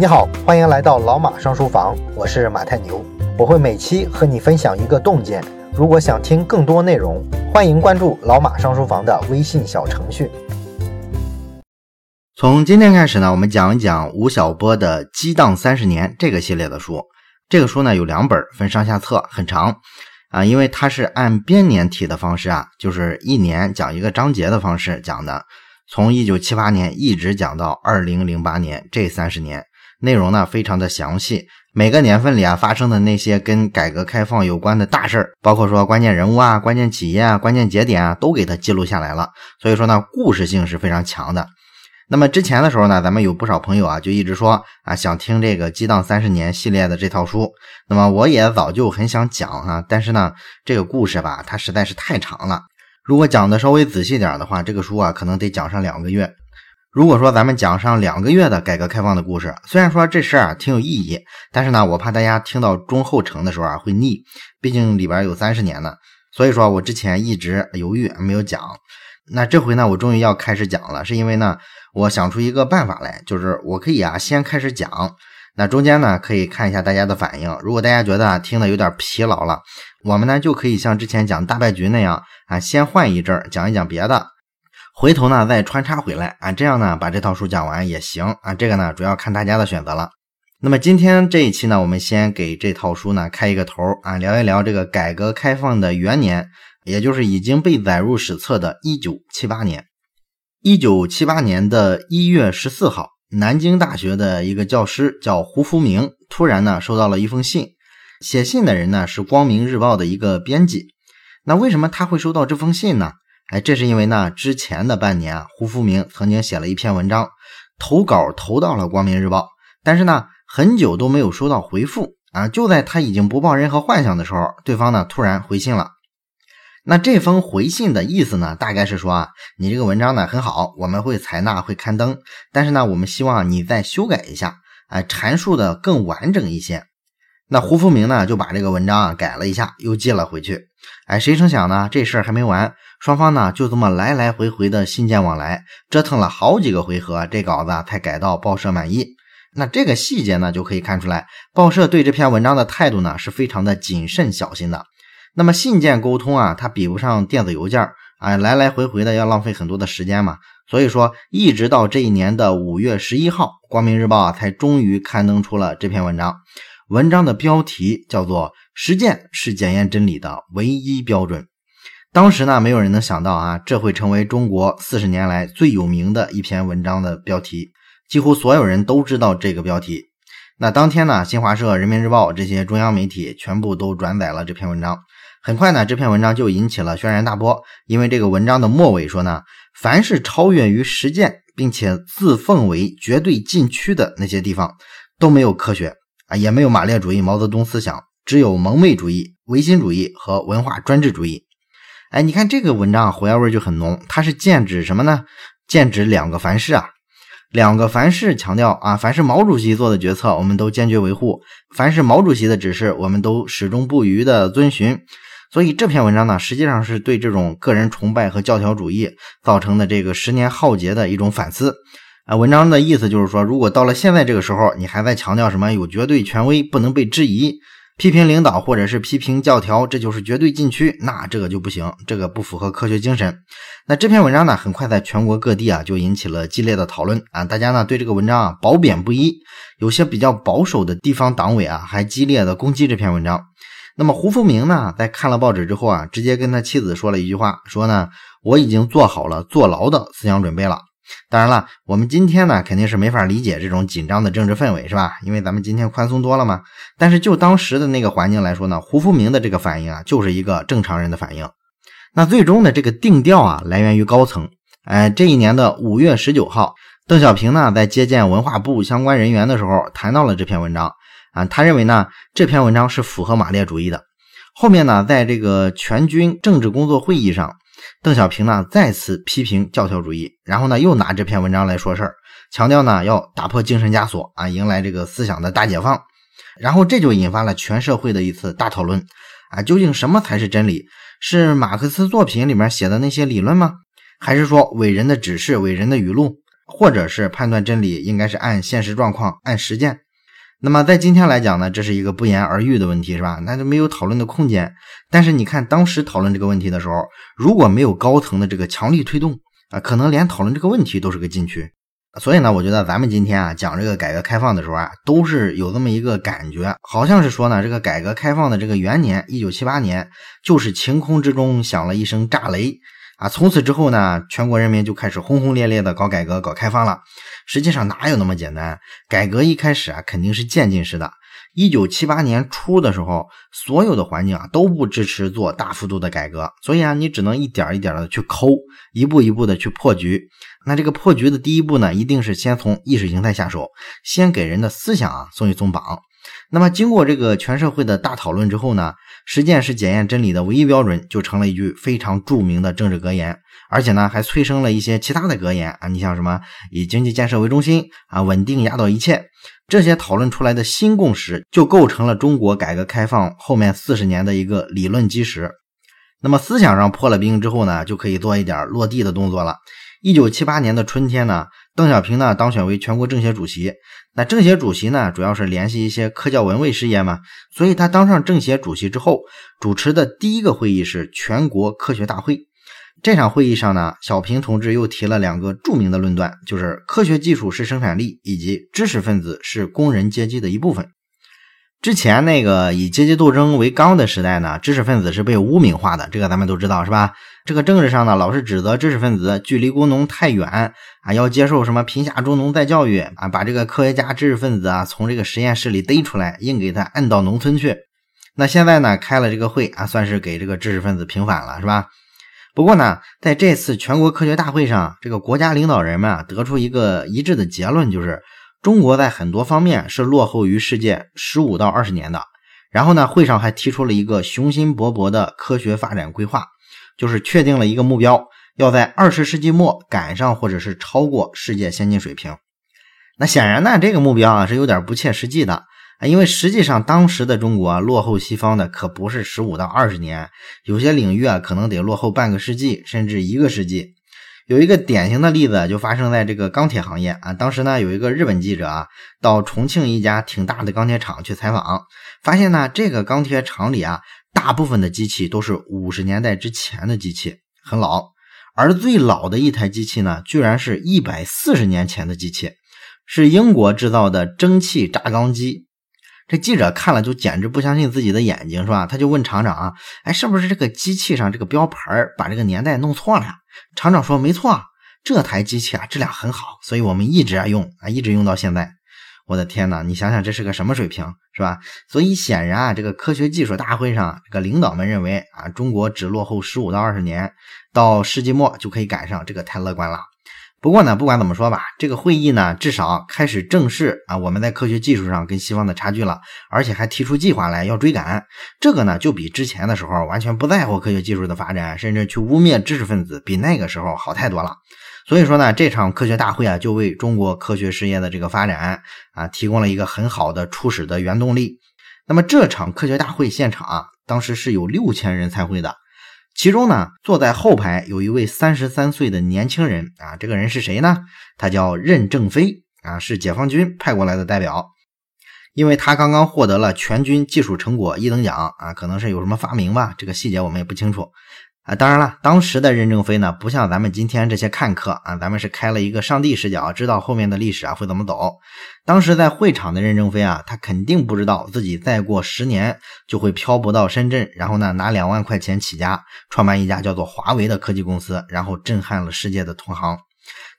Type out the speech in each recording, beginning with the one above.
你好，欢迎来到老马上书房，我是马太牛，我会每期和你分享一个洞见。如果想听更多内容，欢迎关注老马上书房的微信小程序。从今天开始呢，我们讲一讲吴晓波的《激荡三十年》这个系列的书。这个书呢有两本，分上下册，很长啊，因为它是按编年体的方式啊，就是一年讲一个章节的方式讲的，从一九七八年一直讲到二零零八年这三十年。内容呢非常的详细，每个年份里啊发生的那些跟改革开放有关的大事儿，包括说关键人物啊、关键企业啊、关键节点啊，都给它记录下来了。所以说呢，故事性是非常强的。那么之前的时候呢，咱们有不少朋友啊就一直说啊想听这个《激荡三十年》系列的这套书。那么我也早就很想讲哈，但是呢这个故事吧它实在是太长了，如果讲的稍微仔细点的话，这个书啊可能得讲上两个月。如果说咱们讲上两个月的改革开放的故事，虽然说这事儿啊挺有意义，但是呢，我怕大家听到中后程的时候啊会腻，毕竟里边有三十年呢。所以说我之前一直犹豫没有讲。那这回呢，我终于要开始讲了，是因为呢，我想出一个办法来，就是我可以啊先开始讲，那中间呢可以看一下大家的反应。如果大家觉得听的有点疲劳了，我们呢就可以像之前讲大败局那样啊，先换一阵讲一讲别的。回头呢再穿插回来啊，这样呢把这套书讲完也行啊。这个呢主要看大家的选择了。那么今天这一期呢，我们先给这套书呢开一个头啊，聊一聊这个改革开放的元年，也就是已经被载入史册的1978年。1978年的一月十四号，南京大学的一个教师叫胡福明，突然呢收到了一封信，写信的人呢是光明日报的一个编辑。那为什么他会收到这封信呢？哎，这是因为呢，之前的半年啊，胡福明曾经写了一篇文章，投稿投到了《光明日报》，但是呢，很久都没有收到回复啊。就在他已经不抱任何幻想的时候，对方呢突然回信了。那这封回信的意思呢，大概是说啊，你这个文章呢很好，我们会采纳会刊登，但是呢，我们希望你再修改一下，哎，阐述的更完整一些。那胡福明呢就把这个文章啊改了一下，又寄了回去。哎，谁成想呢，这事儿还没完。双方呢就这么来来回回的信件往来，折腾了好几个回合，这稿子才改到报社满意。那这个细节呢就可以看出来，报社对这篇文章的态度呢是非常的谨慎小心的。那么信件沟通啊，它比不上电子邮件啊，来来回回的要浪费很多的时间嘛。所以说，一直到这一年的五月十一号，《光明日报》啊才终于刊登出了这篇文章。文章的标题叫做“实践是检验真理的唯一标准”。当时呢，没有人能想到啊，这会成为中国四十年来最有名的一篇文章的标题，几乎所有人都知道这个标题。那当天呢，新华社、人民日报这些中央媒体全部都转载了这篇文章。很快呢，这篇文章就引起了轩然大波，因为这个文章的末尾说呢，凡是超越于实践，并且自奉为绝对禁区的那些地方，都没有科学啊，也没有马列主义、毛泽东思想，只有蒙昧主义、唯心主义和文化专制主义。哎，你看这个文章啊火药味就很浓。它是剑指什么呢？剑指两个凡是啊，两个凡是强调啊，凡是毛主席做的决策，我们都坚决维护；凡是毛主席的指示，我们都始终不渝的遵循。所以这篇文章呢，实际上是对这种个人崇拜和教条主义造成的这个十年浩劫的一种反思。啊，文章的意思就是说，如果到了现在这个时候，你还在强调什么有绝对权威，不能被质疑。批评领导或者是批评教条，这就是绝对禁区，那这个就不行，这个不符合科学精神。那这篇文章呢，很快在全国各地啊就引起了激烈的讨论啊，大家呢对这个文章啊褒贬不一，有些比较保守的地方党委啊还激烈的攻击这篇文章。那么胡福明呢，在看了报纸之后啊，直接跟他妻子说了一句话，说呢我已经做好了坐牢的思想准备了。当然了，我们今天呢肯定是没法理解这种紧张的政治氛围，是吧？因为咱们今天宽松多了嘛。但是就当时的那个环境来说呢，胡福明的这个反应啊，就是一个正常人的反应。那最终的这个定调啊，来源于高层。哎，这一年的五月十九号，邓小平呢在接见文化部相关人员的时候，谈到了这篇文章啊，他认为呢这篇文章是符合马列主义的。后面呢，在这个全军政治工作会议上。邓小平呢再次批评教条主义，然后呢又拿这篇文章来说事儿，强调呢要打破精神枷锁啊，迎来这个思想的大解放。然后这就引发了全社会的一次大讨论啊，究竟什么才是真理？是马克思作品里面写的那些理论吗？还是说伟人的指示、伟人的语录？或者是判断真理应该是按现实状况、按实践。那么在今天来讲呢，这是一个不言而喻的问题，是吧？那就没有讨论的空间。但是你看，当时讨论这个问题的时候，如果没有高层的这个强力推动啊，可能连讨论这个问题都是个禁区。所以呢，我觉得咱们今天啊讲这个改革开放的时候啊，都是有这么一个感觉，好像是说呢，这个改革开放的这个元年，一九七八年，就是晴空之中响了一声炸雷啊！从此之后呢，全国人民就开始轰轰烈烈的搞改革、搞开放了。实际上哪有那么简单？改革一开始啊，肯定是渐进式的。一九七八年初的时候，所有的环境啊都不支持做大幅度的改革，所以啊，你只能一点一点的去抠，一步一步的去破局。那这个破局的第一步呢，一定是先从意识形态下手，先给人的思想啊松一松绑。那么经过这个全社会的大讨论之后呢，实践是检验真理的唯一标准，就成了一句非常著名的政治格言。而且呢，还催生了一些其他的格言啊，你像什么以经济建设为中心啊，稳定压倒一切，这些讨论出来的新共识，就构成了中国改革开放后面四十年的一个理论基石。那么思想上破了冰之后呢，就可以做一点落地的动作了。一九七八年的春天呢，邓小平呢当选为全国政协主席。那政协主席呢，主要是联系一些科教文卫事业嘛，所以他当上政协主席之后，主持的第一个会议是全国科学大会。这场会议上呢，小平同志又提了两个著名的论断，就是科学技术是生产力，以及知识分子是工人阶级的一部分。之前那个以阶级斗争为纲的时代呢，知识分子是被污名化的，这个咱们都知道是吧？这个政治上呢，老是指责知识分子距离工农太远啊，要接受什么贫下中农再教育啊，把这个科学家、知识分子啊从这个实验室里逮出来，硬给他摁到农村去。那现在呢，开了这个会啊，算是给这个知识分子平反了，是吧？不过呢，在这次全国科学大会上，这个国家领导人们啊得出一个一致的结论，就是中国在很多方面是落后于世界十五到二十年的。然后呢，会上还提出了一个雄心勃勃的科学发展规划，就是确定了一个目标，要在二十世纪末赶上或者是超过世界先进水平。那显然呢，这个目标啊是有点不切实际的。啊，因为实际上当时的中国啊，落后西方的可不是十五到二十年，有些领域啊，可能得落后半个世纪，甚至一个世纪。有一个典型的例子，就发生在这个钢铁行业啊。当时呢，有一个日本记者啊，到重庆一家挺大的钢铁厂去采访，发现呢，这个钢铁厂里啊，大部分的机器都是五十年代之前的机器，很老。而最老的一台机器呢，居然是一百四十年前的机器，是英国制造的蒸汽轧钢机。这记者看了就简直不相信自己的眼睛，是吧？他就问厂长啊，哎，是不是这个机器上这个标牌把这个年代弄错了呀？厂长说没错，这台机器啊质量很好，所以我们一直在用啊，一直用到现在。我的天哪，你想想这是个什么水平，是吧？所以显然啊，这个科学技术大会上，这个领导们认为啊，中国只落后十五到二十年，到世纪末就可以赶上，这个太乐观了。不过呢，不管怎么说吧，这个会议呢，至少开始正视啊，我们在科学技术上跟西方的差距了，而且还提出计划来要追赶。这个呢，就比之前的时候完全不在乎科学技术的发展，甚至去污蔑知识分子，比那个时候好太多了。所以说呢，这场科学大会啊，就为中国科学事业的这个发展啊，提供了一个很好的初始的原动力。那么这场科学大会现场啊，当时是有六千人参会的。其中呢，坐在后排有一位三十三岁的年轻人啊，这个人是谁呢？他叫任正非啊，是解放军派过来的代表，因为他刚刚获得了全军技术成果一等奖啊，可能是有什么发明吧，这个细节我们也不清楚。啊，当然了，当时的任正非呢，不像咱们今天这些看客啊，咱们是开了一个上帝视角，知道后面的历史啊会怎么走。当时在会场的任正非啊，他肯定不知道自己再过十年就会漂泊到深圳，然后呢拿两万块钱起家，创办一家叫做华为的科技公司，然后震撼了世界的同行。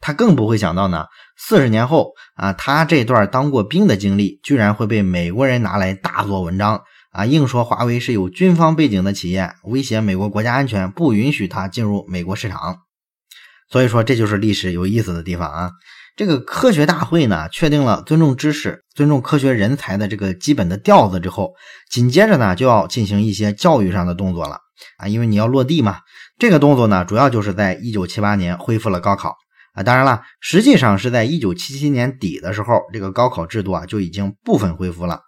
他更不会想到呢，四十年后啊，他这段当过兵的经历，居然会被美国人拿来大做文章。啊，硬说华为是有军方背景的企业，威胁美国国家安全，不允许它进入美国市场。所以说，这就是历史有意思的地方啊。这个科学大会呢，确定了尊重知识、尊重科学人才的这个基本的调子之后，紧接着呢，就要进行一些教育上的动作了啊，因为你要落地嘛。这个动作呢，主要就是在一九七八年恢复了高考啊。当然了，实际上是在一九七七年底的时候，这个高考制度啊就已经部分恢复了。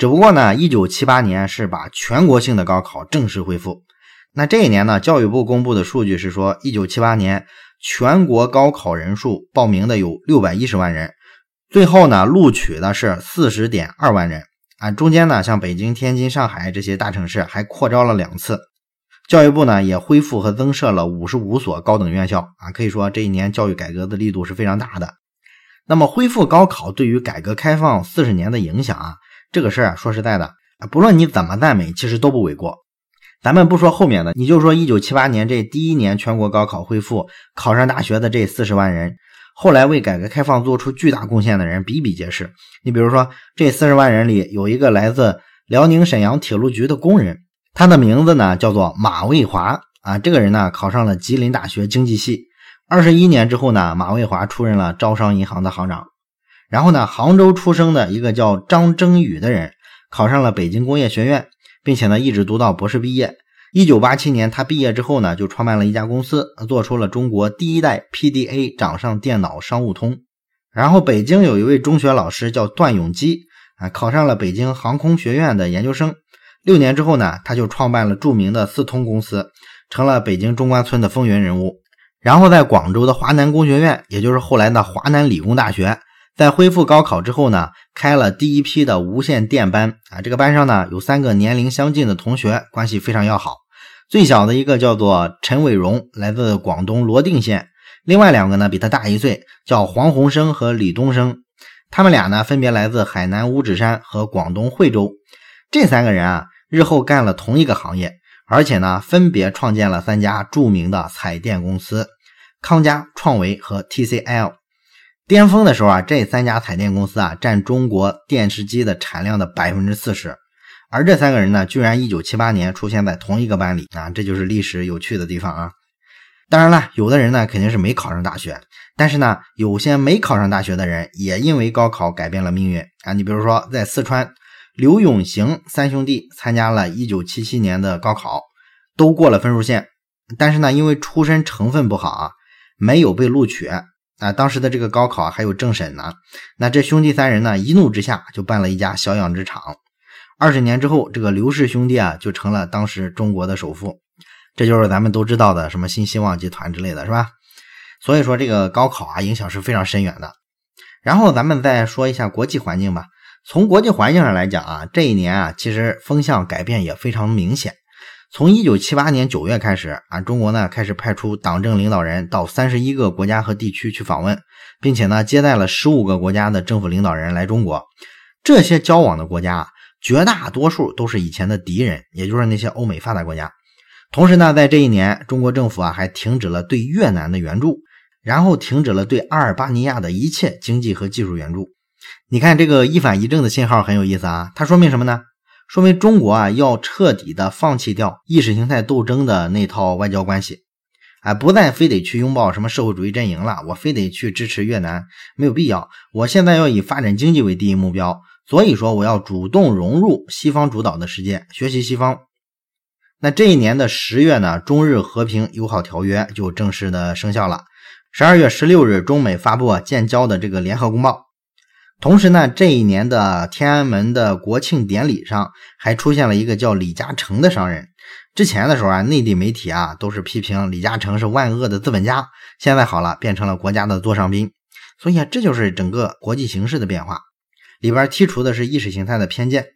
只不过呢，一九七八年是把全国性的高考正式恢复。那这一年呢，教育部公布的数据是说，一九七八年全国高考人数报名的有六百一十万人，最后呢录取的是四十点二万人啊。中间呢，像北京、天津、上海这些大城市还扩招了两次。教育部呢也恢复和增设了五十五所高等院校啊，可以说这一年教育改革的力度是非常大的。那么恢复高考对于改革开放四十年的影响啊，这个事儿啊说实在的，不论你怎么赞美，其实都不为过。咱们不说后面的，你就说一九七八年这第一年全国高考恢复，考上大学的这四十万人，后来为改革开放做出巨大贡献的人比比皆是。你比如说这四十万人里有一个来自辽宁沈阳铁路局的工人。他的名字呢叫做马卫华啊，这个人呢考上了吉林大学经济系。二十一年之后呢，马卫华出任了招商银行的行长。然后呢，杭州出生的一个叫张征宇的人考上了北京工业学院，并且呢一直读到博士毕业。一九八七年他毕业之后呢，就创办了一家公司，做出了中国第一代 PDA 掌上电脑商务通。然后北京有一位中学老师叫段永基啊，考上了北京航空学院的研究生。六年之后呢，他就创办了著名的四通公司，成了北京中关村的风云人物。然后在广州的华南工学院，也就是后来的华南理工大学，在恢复高考之后呢，开了第一批的无线电班啊。这个班上呢，有三个年龄相近的同学，关系非常要好。最小的一个叫做陈伟荣，来自广东罗定县；另外两个呢，比他大一岁，叫黄鸿生和李东升。他们俩呢，分别来自海南五指山和广东惠州。这三个人啊。日后干了同一个行业，而且呢，分别创建了三家著名的彩电公司：康佳、创维和 TCL。巅峰的时候啊，这三家彩电公司啊，占中国电视机的产量的百分之四十。而这三个人呢，居然一九七八年出现在同一个班里啊，这就是历史有趣的地方啊。当然了，有的人呢肯定是没考上大学，但是呢，有些没考上大学的人也因为高考改变了命运啊。你比如说，在四川。刘永行三兄弟参加了1977年的高考，都过了分数线，但是呢，因为出身成分不好啊，没有被录取啊。当时的这个高考还有政审呢。那这兄弟三人呢，一怒之下就办了一家小养殖场。二十年之后，这个刘氏兄弟啊，就成了当时中国的首富。这就是咱们都知道的什么新希望集团之类的是吧？所以说这个高考啊，影响是非常深远的。然后咱们再说一下国际环境吧。从国际环境上来讲啊，这一年啊，其实风向改变也非常明显。从一九七八年九月开始啊，中国呢开始派出党政领导人到三十一个国家和地区去访问，并且呢接待了十五个国家的政府领导人来中国。这些交往的国家绝大多数都是以前的敌人，也就是那些欧美发达国家。同时呢，在这一年，中国政府啊还停止了对越南的援助，然后停止了对阿尔巴尼亚的一切经济和技术援助。你看这个一反一正的信号很有意思啊，它说明什么呢？说明中国啊要彻底的放弃掉意识形态斗争的那套外交关系，啊，不再非得去拥抱什么社会主义阵营了，我非得去支持越南，没有必要。我现在要以发展经济为第一目标，所以说我要主动融入西方主导的世界，学习西方。那这一年的十月呢，中日和平友好条约就正式的生效了。十二月十六日，中美发布建交的这个联合公报。同时呢，这一年的天安门的国庆典礼上，还出现了一个叫李嘉诚的商人。之前的时候啊，内地媒体啊都是批评李嘉诚是万恶的资本家。现在好了，变成了国家的座上宾。所以啊，这就是整个国际形势的变化。里边剔除的是意识形态的偏见。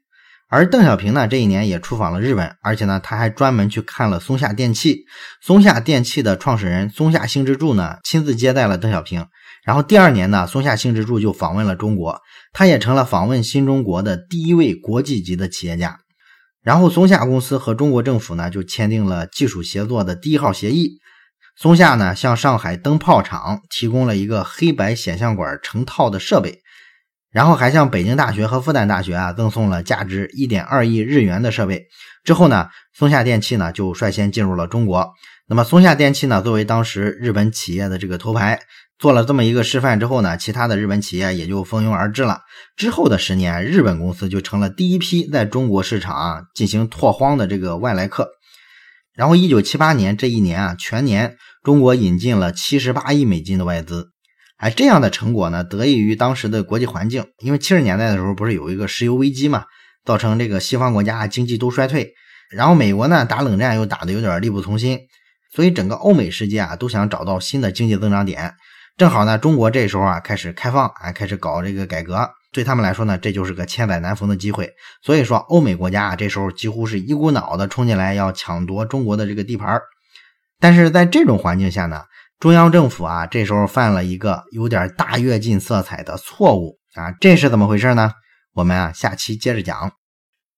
而邓小平呢，这一年也出访了日本，而且呢，他还专门去看了松下电器。松下电器的创始人松下幸之助呢，亲自接待了邓小平。然后第二年呢，松下幸之助就访问了中国，他也成了访问新中国的第一位国际级的企业家。然后松下公司和中国政府呢就签订了技术协作的第一号协议。松下呢向上海灯泡厂提供了一个黑白显像管成套的设备，然后还向北京大学和复旦大学啊赠送了价值一点二亿日元的设备。之后呢，松下电器呢就率先进入了中国。那么松下电器呢作为当时日本企业的这个头牌。做了这么一个示范之后呢，其他的日本企业也就蜂拥而至了。之后的十年，日本公司就成了第一批在中国市场进行拓荒的这个外来客。然后，一九七八年这一年啊，全年中国引进了七十八亿美金的外资。哎，这样的成果呢，得益于当时的国际环境。因为七十年代的时候不是有一个石油危机嘛，造成这个西方国家经济都衰退。然后美国呢打冷战又打得有点力不从心。所以整个欧美世界啊都想找到新的经济增长点。正好呢，中国这时候啊开始开放啊，开始搞这个改革，对他们来说呢，这就是个千载难逢的机会。所以说，欧美国家啊这时候几乎是一股脑的冲进来要抢夺中国的这个地盘但是在这种环境下呢，中央政府啊这时候犯了一个有点大跃进色彩的错误啊，这是怎么回事呢？我们啊下期接着讲。